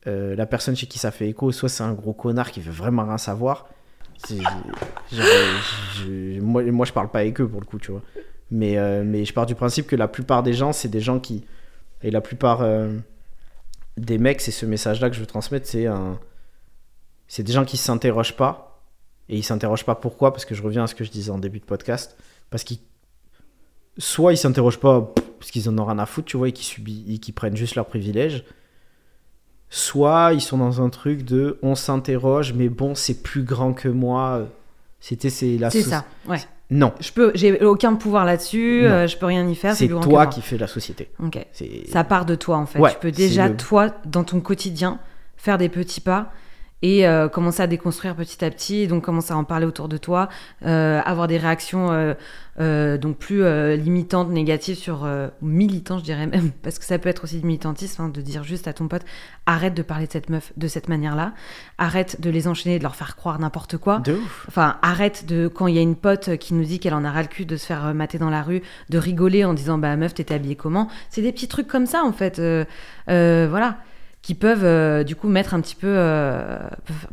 euh, la personne chez qui ça fait écho. Soit c'est un gros connard qui veut vraiment rien savoir. moi, moi, je parle pas avec eux pour le coup, tu vois. Mais, euh, mais je pars du principe que la plupart des gens, c'est des gens qui... Et la plupart euh, des mecs, c'est ce message-là que je veux transmettre, c'est des gens qui s'interrogent pas. Et ils s'interrogent pas pourquoi Parce que je reviens à ce que je disais en début de podcast. Parce qu'ils. Soit ils s'interrogent pas parce qu'ils en ont rien à foutre, tu vois, et qui, subissent, qui prennent juste leurs privilèges. Soit ils sont dans un truc de on s'interroge, mais bon, c'est plus grand que moi. C'était c'est la C'est ça, ouais. Non. Je peux, j'ai aucun pouvoir là-dessus, euh, je peux rien y faire. C'est toi qui fais la société. Ok. Ça part de toi en fait. tu peux déjà, toi, dans ton quotidien, faire des petits pas et euh, commencer à déconstruire petit à petit, donc commencer à en parler autour de toi, euh, avoir des réactions euh, donc plus limitantes, négatives sur militantes, je dirais même, parce que ça peut être aussi du militantisme hein, de dire juste à ton pote arrête de parler de cette meuf de cette manière-là, arrête de les enchaîner, de leur faire croire n'importe quoi. De ouf. Enfin, arrête de quand il y a une pote qui nous dit qu'elle en a ras le cul de se faire mater dans la rue, de rigoler en disant bah meuf t'étais habillée comment? C'est des petits trucs comme ça en fait. voilà qui peuvent euh, du coup mettre un petit peu euh,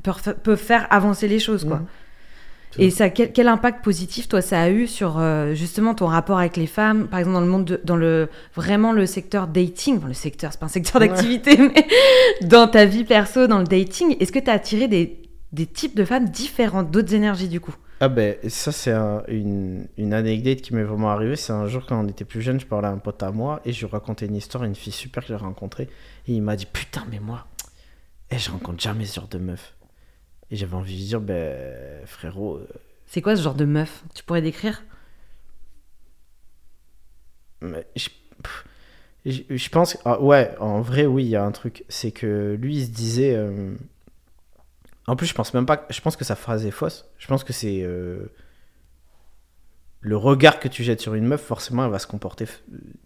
peuvent, faire avancer les choses quoi. Mmh. Et ça, quel, impact positif toi ça a eu sur euh, justement ton rapport avec les femmes, par exemple dans le monde, dans le vraiment le secteur dating, le secteur c'est pas un secteur d'activité, mais dans ta vie perso, dans le dating, est-ce que tu as attiré des, des types de femmes différentes, d'autres énergies du coup? Ah ben ça c'est une, une, anecdote qui m'est vraiment arrivée. C'est un jour quand on était plus jeune, je parlais à un pote à moi et je lui racontais une histoire, une fille super que j'ai rencontrée. Et il m'a dit putain mais moi, eh, je rencontre jamais ce genre de meuf. Et j'avais envie de dire ben frérot. Euh, c'est quoi ce genre de meuf? Tu pourrais décrire? Mais je, je, pense ah, ouais en vrai oui il y a un truc c'est que lui il se disait euh, en plus, je pense même pas. Je pense que sa phrase est fausse. Je pense que c'est. Euh, le regard que tu jettes sur une meuf, forcément, elle va se comporter.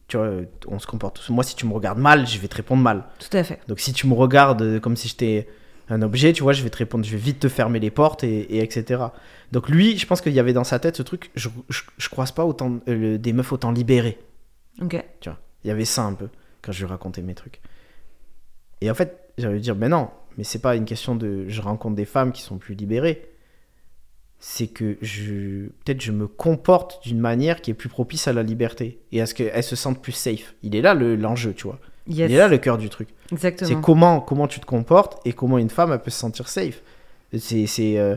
Tu vois, on se comporte. Moi, si tu me regardes mal, je vais te répondre mal. Tout à fait. Donc, si tu me regardes comme si j'étais un objet, tu vois, je vais te répondre, je vais vite te fermer les portes et, etc. Donc lui, je pense qu'il y avait dans sa tête ce truc, je, je, croise pas autant euh, des meufs autant libérées. Ok. Tu vois, il y avait ça un peu quand je lui racontais mes trucs. Et en fait, j'allais lui dire, mais non, mais c'est pas une question de je rencontre des femmes qui sont plus libérées. C'est que je peut-être je me comporte d'une manière qui est plus propice à la liberté et à ce qu'elles se sentent plus safe. Il est là l'enjeu, tu vois. Il est là le cœur du truc. Exactement. C'est comment, comment tu te comportes et comment une femme elle peut se sentir safe. C'est. c'est euh,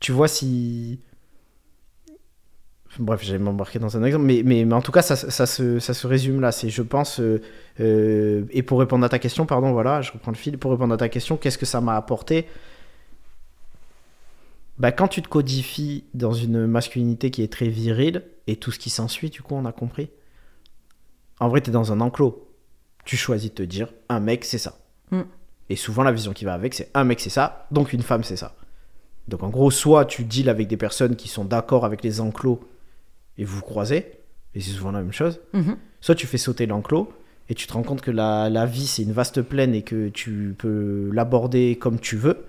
tu vois, si. Bref, j'allais m'embarquer dans un exemple, mais, mais, en tout cas, ça, ça, se, ça se résume là. C'est, je pense, euh, euh, et pour répondre à ta question, pardon, voilà, je reprends le fil. Pour répondre à ta question, qu'est-ce que ça m'a apporté? Bah, Quand tu te codifies dans une masculinité qui est très virile, et tout ce qui s'ensuit, du coup, on a compris, en vrai, tu es dans un enclos. Tu choisis de te dire, un mec, c'est ça. Mm. Et souvent, la vision qui va avec, c'est un mec, c'est ça, donc une femme, c'est ça. Donc en gros, soit tu deals avec des personnes qui sont d'accord avec les enclos et vous, croisez, et c'est souvent la même chose, mm-hmm. soit tu fais sauter l'enclos et tu te rends compte que la, la vie, c'est une vaste plaine et que tu peux l'aborder comme tu veux.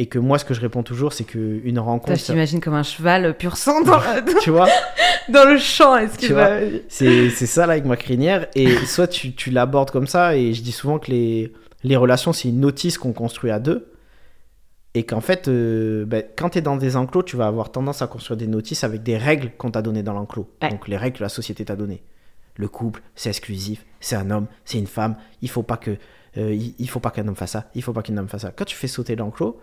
Et que moi, ce que je réponds toujours, c'est qu'une rencontre. je t'imagine comme un cheval pur sang dans, tu vois dans le champ. Est-ce que c'est, c'est ça là avec ma crinière. Et soit tu, tu l'abordes comme ça, et je dis souvent que les, les relations, c'est une notice qu'on construit à deux. Et qu'en fait, euh, ben, quand tu es dans des enclos, tu vas avoir tendance à construire des notices avec des règles qu'on t'a données dans l'enclos. Donc les règles que la société t'a données. Le couple, c'est exclusif, c'est un homme, c'est une femme, il faut pas que. Euh, il, faut pas qu'un homme fasse ça, il faut pas qu'une femme fasse ça. Quand tu fais sauter l'enclos,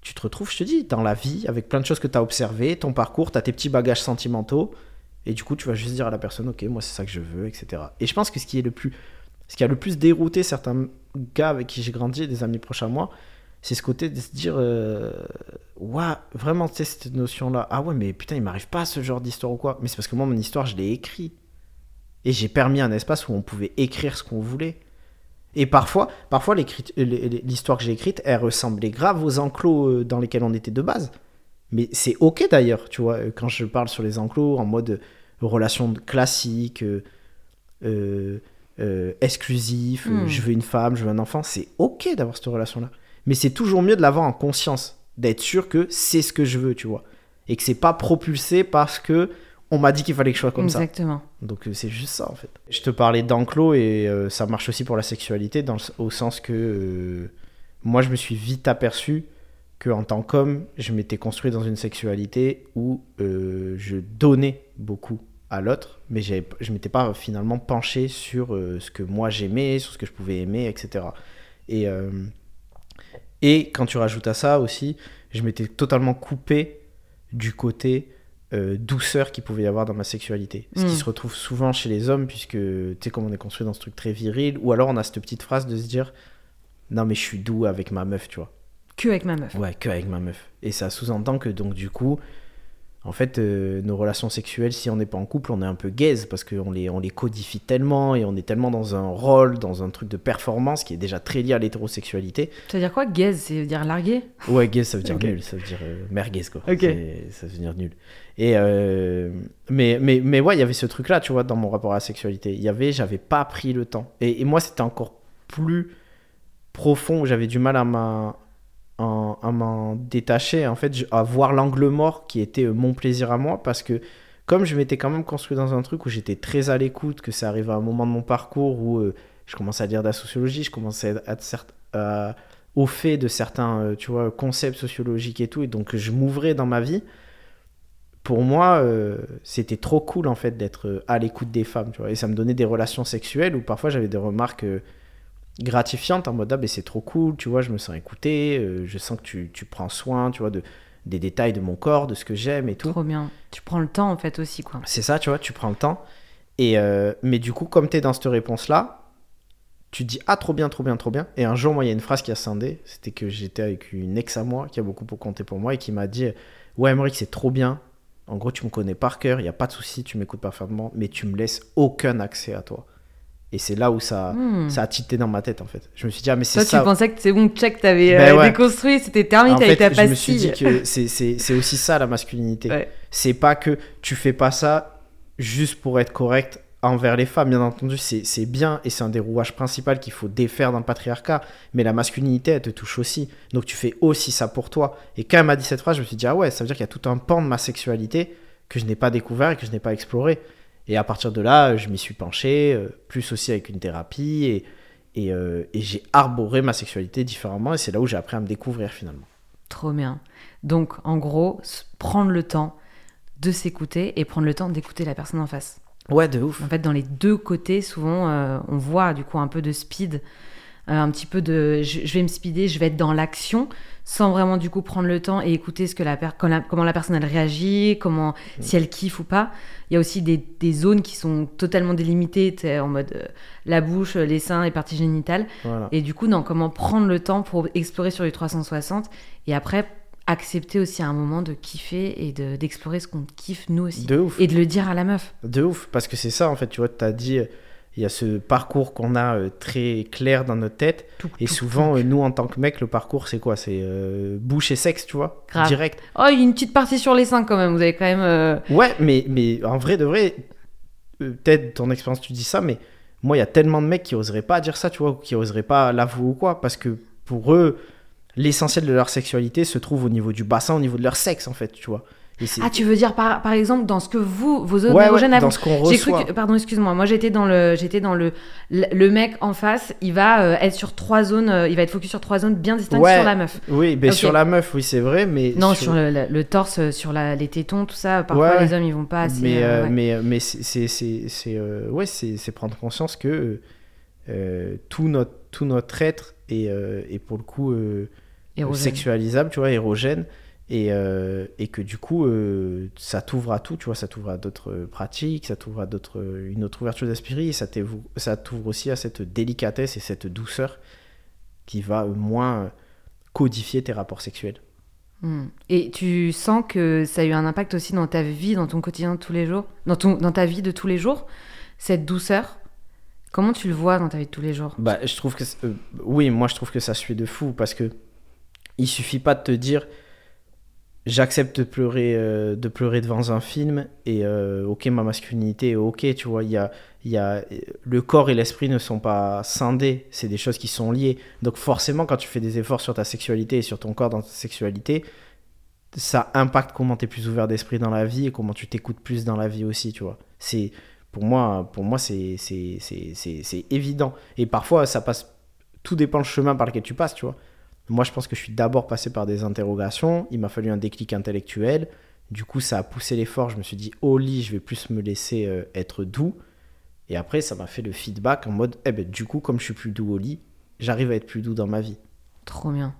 tu te retrouves, je te dis, dans la vie, avec plein de choses que tu as observées, ton parcours, tu as tes petits bagages sentimentaux, et du coup, tu vas juste dire à la personne, ok, moi c'est ça que je veux, etc. Et je pense que ce qui est le plus, ce qui a le plus dérouté certains gars avec qui j'ai grandi, des amis proches à moi, c'est ce côté de se dire, euh, ouais, vraiment, tu sais, cette notion-là, ah ouais, mais putain, il m'arrive pas ce genre d'histoire ou quoi. Mais c'est parce que moi, mon histoire, je l'ai écrit. Et j'ai permis un espace où on pouvait écrire ce qu'on voulait. Et parfois, parfois l'histoire que j'ai écrite, elle ressemblait grave aux enclos euh, dans lesquels on était de base. Mais c'est ok d'ailleurs, tu vois, quand je parle sur les enclos en mode relation classique, euh, euh, exclusif, hmm. je veux une femme, je veux un enfant, c'est ok d'avoir cette relation-là. Mais c'est toujours mieux de l'avoir en conscience, d'être sûr que c'est ce que je veux, tu vois. Et que c'est pas propulsé parce que on m'a dit qu'il fallait que je sois comme ça. Exactement. Donc euh, c'est juste ça en fait. Je te parlais d'enclos et euh, ça marche aussi pour la sexualité dans au sens que euh, moi je me suis vite aperçu que en tant qu'homme, je m'étais construit dans une sexualité où je donnais beaucoup à l'autre, mais je m'étais pas finalement penché sur ce que moi j'aimais, sur ce que je pouvais aimer, etc. Et, et quand tu rajoutes à ça aussi, je m'étais totalement coupé du côté euh, douceur qu'il pouvait y avoir dans ma sexualité. Ce qui mm. se retrouve souvent chez les hommes, puisque tu sais, comme on est construit dans ce truc très viril, ou alors on a cette petite phrase de se dire Non, mais je suis doux avec ma meuf, tu vois. Que avec ma meuf. Ouais, que avec ma meuf. Et ça sous-entend que donc, du coup, en fait, euh, nos relations sexuelles, si on n'est pas en couple, on est un peu gaze parce qu'on les, on les codifie tellement et on est tellement dans un rôle, dans un truc de performance qui est déjà très lié à l'hétérosexualité. Ça veut dire quoi, gaze Ça veut dire larguer Ouais, gaze, ça veut dire nul, ça veut dire euh, merguez, quoi. Ok. Ça veut dire nul. Et euh, mais, mais, mais ouais, il y avait ce truc-là, tu vois, dans mon rapport à la sexualité. Il y avait, j'avais pas pris le temps. Et, et moi, c'était encore plus profond, j'avais du mal à ma à m'en détacher, en fait, à voir l'angle mort qui était euh, mon plaisir à moi, parce que comme je m'étais quand même construit dans un truc où j'étais très à l'écoute, que ça arrive à un moment de mon parcours où euh, je commençais à dire de la sociologie, je commençais à être au fait de certains euh, concepts sociologiques et tout, et donc je m'ouvrais dans ma vie. Pour moi, c'était trop cool en fait d'être à l'écoute des femmes, tu vois, et ça me donnait des relations sexuelles où parfois j'avais des remarques gratifiante en mode ah ben c'est trop cool tu vois je me sens écouté euh, je sens que tu, tu, prends soin tu vois de des détails de mon corps de ce que j'aime et tout. Trop bien. Tu prends le temps en fait aussi quoi. C'est ça tu vois tu prends le temps. Et euh, mais du coup comme tu es dans cette réponse là tu dis ah trop bien trop bien trop bien. Et un jour moi il y a une phrase qui a scindé c'était que j'étais avec une ex à moi qui a beaucoup pour compter pour moi et qui m'a dit ouais Emmerich c'est trop bien. En gros tu me connais par cœur il y a pas de souci tu m'écoutes parfaitement mais tu me laisses aucun accès à toi et c'est là où ça, hmm. ça a tité dans ma tête, en fait. Je me suis dit, ah, mais c'est ça. Toi, tu pensais que c'est bon, check, t'avais ben euh, déconstruit, c'était terminé, t'avais ta pastille. Je me suis dit que c'est aussi ça, la masculinité. C'est pas que tu fais pas ça juste pour être correct envers les femmes, bien entendu, c'est bien et c'est un des rouages principaux qu'il faut défaire dans le patriarcat. Mais la masculinité, elle te touche aussi. Donc tu fais aussi ça pour toi. Et quand elle m'a dit cette phrase, je me suis dit, ah ouais, ça veut dire qu'il y a tout un pan de ma sexualité que je n'ai pas découvert et que je n'ai pas exploré. Et à partir de là, je m'y suis penché, euh, plus aussi avec une thérapie, et, et, euh, et j'ai arboré ma sexualité différemment, et c'est là où j'ai appris à me découvrir finalement. Trop bien. Donc, en gros, prendre le temps de s'écouter et prendre le temps d'écouter la personne en face. Ouais, de ouf. En fait, dans les deux côtés, souvent, euh, on voit du coup un peu de speed, un petit peu de je, vais me speeder, je vais être dans l'action, sans vraiment du coup prendre le temps et écouter ce que la, comment la personne elle réagit, comment mm. si elle kiffe ou pas. Il y a aussi des, des zones qui sont totalement délimitées, en mode euh, la bouche, les seins, les parties génitales. Et du coup, non, comment prendre le temps pour explorer sur les 360 et après accepter aussi à un moment de kiffer et d'explorer ce qu'on kiffe nous aussi. De ouf. Et de le dire à la meuf. De ouf, parce que c'est ça en fait, tu vois, tu as dit il y a ce parcours qu'on a euh, très clair dans notre tête. et souvent, euh, nous, en tant que mec, le parcours, c'est quoi? C'est euh, bouche et sexe, tu vois? Direct. Oh, il y a une petite partie sur les seins quand même. Vous avez quand même. Ouais, mais, mais en vrai, de vrai, peut-être ton expérience, tu dis ça, mais moi, il y a tellement de mecs qui oseraient pas dire ça, tu vois, ou qui oseraient pas l'avouer ou quoi, parce que pour eux, l'essentiel de leur sexualité se trouve au niveau du bassin, au niveau de leur sexe, en fait, tu vois. Ah, tu veux dire par, par exemple dans ce que vous, vos autres ouais, ouais, dans ce qu'on reçoit. pardon, excuse-moi. Moi, j'étais dans le, j'étais dans le, le mec en face. Il va euh, être sur trois zones. Euh, il va être focus sur trois zones bien distinctes sur la meuf. Oui, mais sur la meuf, oui, c'est vrai, mais non, sur, le, torse, sur la, les tétons, tout ça. Parfois, les hommes, ils vont pas assez. Mais, euh, mais, mais c'est, c'est, ouais, c'est, prendre conscience que tout notre, tout notre être est, est pour le coup sexualisable, tu vois, érogène. Et, euh, et, que du coup, euh, ça t'ouvre à tout, tu vois, ça t'ouvre à d'autres pratiques, ça t'ouvre à d'autres, une autre ouverture d'esprit, et ça, ça t'ouvre aussi à cette délicatesse et cette douceur qui va moins codifier tes rapports sexuels. Hmm. Et tu sens que ça a eu un impact aussi dans ta vie, dans ton quotidien de tous les jours, dans, ton, dans ta vie de tous les jours, cette douceur? Comment tu le vois dans ta vie de tous les jours? Bah, je trouve que euh, oui, moi je trouve que ça suit de fou parce que il suffit pas de te dire j'accepte de pleurer, euh, de pleurer devant un film et euh, ok ma masculinité ok tu vois il y a, a, le corps et l'esprit ne sont pas scindés c'est des choses qui sont liées. Donc forcément quand tu fais des efforts sur ta sexualité et sur ton corps dans ta sexualité ça impacte comment tu es plus ouvert d'esprit dans la vie et comment tu t'écoutes plus dans la vie aussi tu vois. C'est pour moi pour moi c'est c'est évident. Et parfois ça passe tout dépend le chemin par lequel tu passes tu vois moi, je pense que je suis d'abord passé par des interrogations. Il m'a fallu un déclic intellectuel. Du coup, ça a poussé l'effort. Je me suis dit, au lit, je vais plus me laisser euh, être doux. Et après, ça m'a fait le feedback en mode, eh ben, du coup, comme je suis plus doux au lit, j'arrive à être plus doux dans ma vie. Trop bien.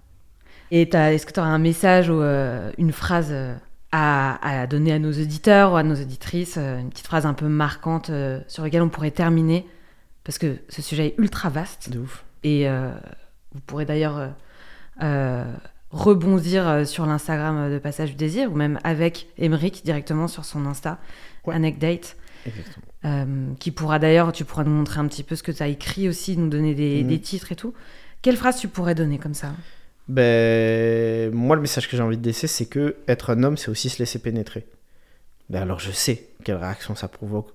Et est-ce que tu auras un message ou euh, une phrase euh, à, donner à nos auditeurs ou à nos auditrices Une petite phrase un peu marquante sur laquelle on pourrait terminer? Parce que ce sujet est ultra vaste. De ouf. Et vous pourrez d'ailleurs rebondir euh, sur l'Instagram de Passage du Désir ou même avec Emeric directement sur son Insta, Anecdate. Euh, qui pourra d'ailleurs, tu pourras nous montrer un petit peu ce que tu as écrit aussi, nous donner des, mhm. titres et tout. Quelle phrase tu pourrais donner comme ça? Ben, Moi, le message que j'ai envie de laisser, c'est que être un homme, c'est aussi se laisser pénétrer. Ben alors, je sais quelle réaction ça provoque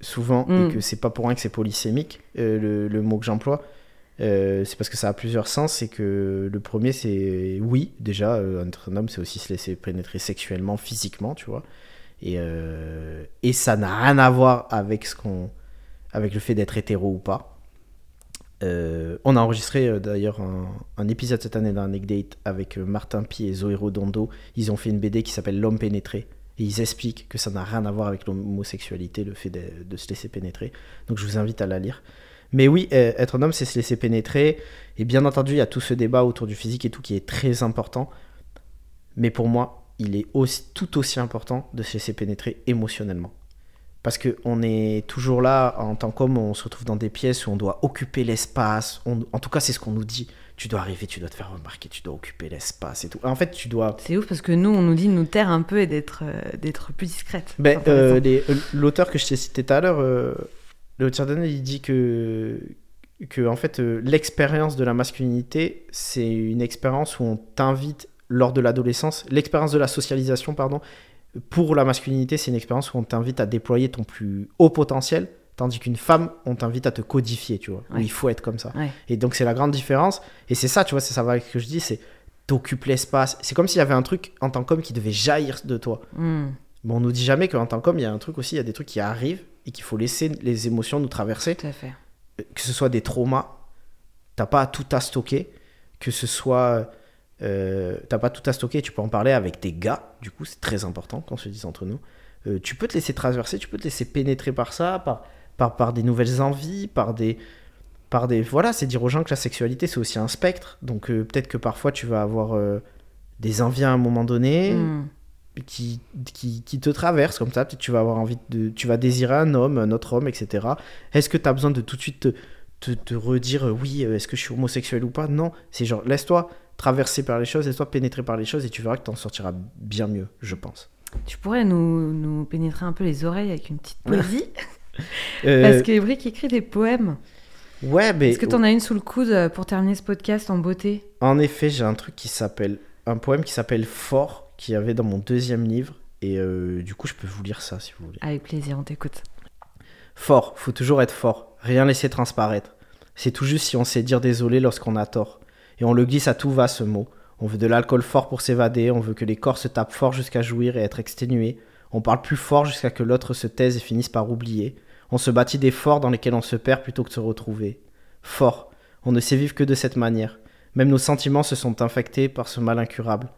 souvent et mm. que c'est pas pour rien que c'est polysémique, le, mot que j'emploie. Euh, c'est parce que ça a plusieurs sens. C'est que le premier, c'est oui, déjà, euh, être un homme, c'est aussi se laisser pénétrer sexuellement, physiquement, tu vois. Et, euh, et ça n'a rien à voir avec, ce qu'on, avec le fait d'être hétéro ou pas. on a enregistré d'ailleurs un, épisode cette année d'un Date avec Martin Pi et Zoé Rodondo. Ils ont fait une BD qui s'appelle L'homme pénétré. Et ils expliquent que ça n'a rien à voir avec l'homosexualité, le fait de, se laisser pénétrer. Donc je vous invite à la lire. Mais oui, euh, être un homme, c'est se laisser pénétrer. Et bien entendu, il y a tout ce débat autour du physique et tout qui est très important. Mais pour moi, il est aussi, tout aussi important de se laisser pénétrer émotionnellement. Parce qu'on est toujours là, en tant qu'homme, on se retrouve dans des pièces où on doit occuper l'espace. En tout cas, c'est ce qu'on nous dit. Tu dois arriver, tu dois te faire remarquer, tu dois occuper l'espace et tout. En fait, tu dois. C'est ouf parce que nous, on nous dit de nous taire un peu et d'être euh, d'être plus discrète. Ben, euh, L'auteur que je t'ai cité tout à l'heure, le Tierdanel, il dit que, que en fait, euh, l'expérience de la masculinité, c'est une expérience où on t'invite lors de l'adolescence, l'expérience de la socialisation, pardon, pour la masculinité, c'est une expérience où on t'invite à déployer ton plus haut potentiel Tandis qu'une femme, on t'invite à te codifier, tu vois. Où il faut être comme ça. Et donc, c'est la grande différence. Et c'est ça, tu vois, c'est ça que je dis, c'est t'occupes l'espace. C'est comme s'il y avait un truc en tant qu'homme qui devait jaillir de toi. Hmm. Bon, on nous dit jamais qu'en tant qu'homme, il y a un truc aussi, il y a des trucs qui arrivent et qu'il faut laisser les émotions nous traverser. Tout à fait. Que ce soit des traumas, t'as pas tout à stocker. Que ce soit. Euh, t'as pas tout à stocker, tu peux en parler avec tes gars, du coup, c'est très important qu'on se dise entre nous. Euh, tu peux te laisser traverser, tu peux te laisser pénétrer par ça, par, par, par des nouvelles envies, par des. Par des voilà, c'est dire aux gens que la sexualité, c'est aussi un spectre. Donc euh, peut-être que parfois, tu vas avoir des envies à un moment donné. Hmm qui, qui, qui, te traverse comme ça. Peut-être tu vas avoir envie de. Tu vas désirer un homme, un autre homme, etc. Est-ce que tu as besoin de tout de suite te, te, redire euh, oui, euh, est-ce que je suis homosexuel ou pas? Non. C'est genre, laisse-toi traverser par les choses, laisse-toi pénétrer par les choses et tu verras que tu en sortiras bien mieux, je pense. Tu pourrais nous, nous pénétrer un peu les oreilles avec une petite poésie euh, Parce que Brick écrit des poèmes. Ouais, mais. Est-ce que tu en as une sous le coude pour terminer ce podcast en beauté? En effet, j'ai un truc qui s'appelle. Un poème qui s'appelle Fort qu'il y avait dans mon deuxième livre. Et euh, du coup, je peux vous lire ça si vous voulez. Avec plaisir, on t'écoute. Fort, faut toujours être fort, rien laisser transparaître. C'est tout juste si on sait dire désolé lorsqu'on a tort. Et on le glisse à tout va ce mot. On veut de l'alcool fort pour s'évader, on veut que les corps se tapent fort jusqu'à jouir et être exténués. On parle plus fort jusqu'à que l'autre se taise et finisse par oublier. On se bâtit des forts dans lesquels on se perd plutôt que de se retrouver. Fort, on ne sait vivre que de cette manière. Même nos sentiments se sont infectés par ce mal incurable.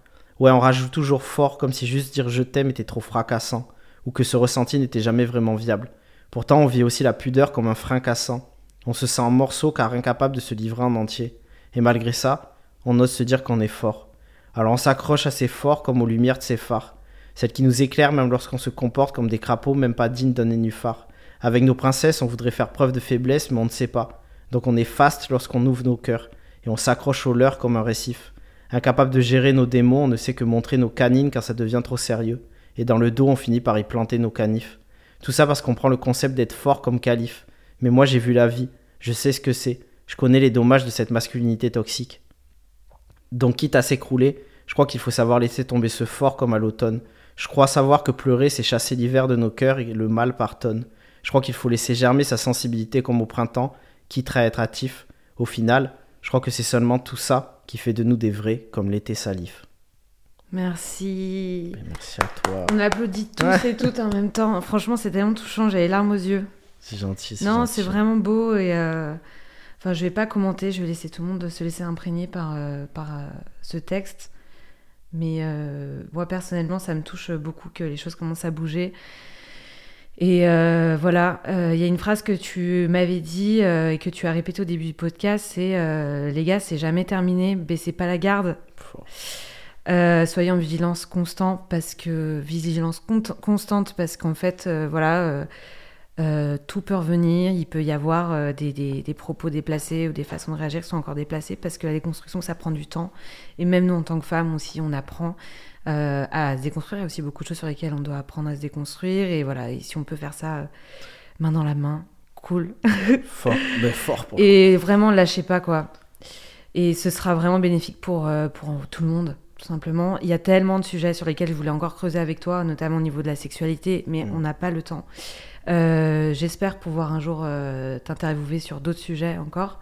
Ouais, on rajoute toujours fort comme si juste dire je t'aime était trop fracassant, ou que ce ressenti n'était jamais vraiment viable. Pourtant, on vit aussi la pudeur comme un frein cassant. On se sent en morceaux car incapable de se livrer en entier. Et malgré ça, on ose se dire qu'on est fort. Alors on s'accroche à ces forts comme aux lumières de ces phares, celles qui nous éclairent même lorsqu'on se comporte comme des crapauds même pas dignes d'un nénuphar. Avec nos princesses, on voudrait faire preuve de faiblesse, mais on ne sait pas. Donc on est faste lorsqu'on ouvre nos cœurs, et on s'accroche aux leurs comme un récif. Incapable de gérer nos démons, on ne sait que montrer nos canines quand ça devient trop sérieux. Et dans le dos, on finit par y planter nos canifs. Tout ça parce qu'on prend le concept d'être fort comme calife. Mais moi, j'ai vu la vie. Je sais ce que c'est. Je connais les dommages de cette masculinité toxique. Donc, quitte à s'écrouler, je crois qu'il faut savoir laisser tomber ce fort comme à l'automne. Je crois savoir que pleurer, c'est chasser l'hiver de nos cœurs et le mal par tonnes. Je crois qu'il faut laisser germer sa sensibilité comme au printemps, quitte à être hâtif. Au final, je crois que c'est seulement tout ça qui fait de nous des vrais comme l'été salif. Merci. Ben, merci à toi. On applaudit tous et toutes en même temps. Franchement, c'est tellement touchant, j'avais les larmes aux yeux. C'est gentil. Non, c'est vraiment beau et euh... enfin, je vais pas commenter, je vais laisser tout le monde se laisser imprégner par, euh, par euh, ce texte. Mais euh, moi personnellement, ça me touche beaucoup que les choses commencent à bouger. Et euh, voilà, euh, il y a une phrase que tu m'avais dit euh, et que tu as répété au début du podcast, c'est les gars, c'est jamais terminé, baissez pas la garde. soyez en vigilance constante parce que vigilance constante parce qu'en fait, voilà, tout peut revenir. Il peut y avoir des, des, des, propos déplacés ou des façons de réagir qui sont encore déplacées parce que la déconstruction, ça prend du temps. Et même nous, en tant que femmes aussi, on apprend. Euh, à se déconstruire. Il y a aussi beaucoup de choses sur lesquelles on doit apprendre à se déconstruire. Et voilà, et si on peut faire ça euh, main dans la main, cool. fort, mais fort. Pour et vraiment, lâchez pas, quoi. Et ce sera vraiment bénéfique pour, euh, pour tout le monde, tout simplement. Il y a tellement de sujets sur lesquels je voulais encore creuser avec toi, notamment au niveau de la sexualité, mais mm. on n'a pas le temps. J'espère pouvoir un jour t'interviewer sur d'autres sujets encore.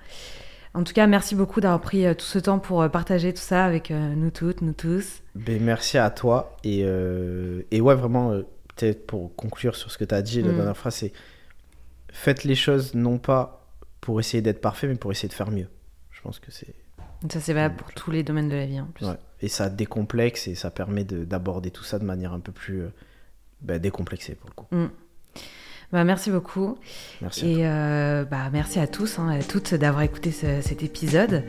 En tout cas, merci beaucoup d'avoir pris tout ce temps pour partager tout ça avec nous toutes, nous tous. Ben, merci à toi. Et, et ouais, vraiment, peut-être pour conclure sur ce que tu as dit, la mm. dernière phrase, c'est faites les choses non pas pour essayer d'être parfait, mais pour essayer de faire mieux. Je pense que c'est. Ça, c'est valable pour tous les domaines de la vie en plus. Ouais. Et ça décomplexe et ça permet d'aborder tout ça de manière un peu plus ben, décomplexée pour le coup. Mm. Bah, merci beaucoup. Merci. Et euh, bah, merci à tous, hein, à toutes d'avoir écouté cet épisode.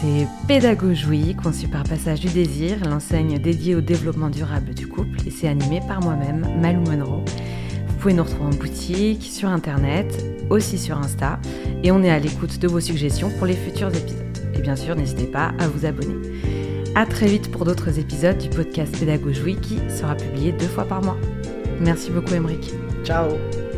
C'est Pédagogie, conçu par Passage du Désir, l'enseigne dédiée au développement durable du couple, et c'est animé par moi-même, Malou Monroe. Vous pouvez nous retrouver en boutique, sur internet, aussi sur Insta, et on est à l'écoute de vos suggestions pour les futurs épisodes. Et bien sûr, n'hésitez pas à vous abonner. À très vite pour d'autres épisodes du podcast Pédagogie qui sera publié deux fois par mois. Merci beaucoup, Emeric. Ciao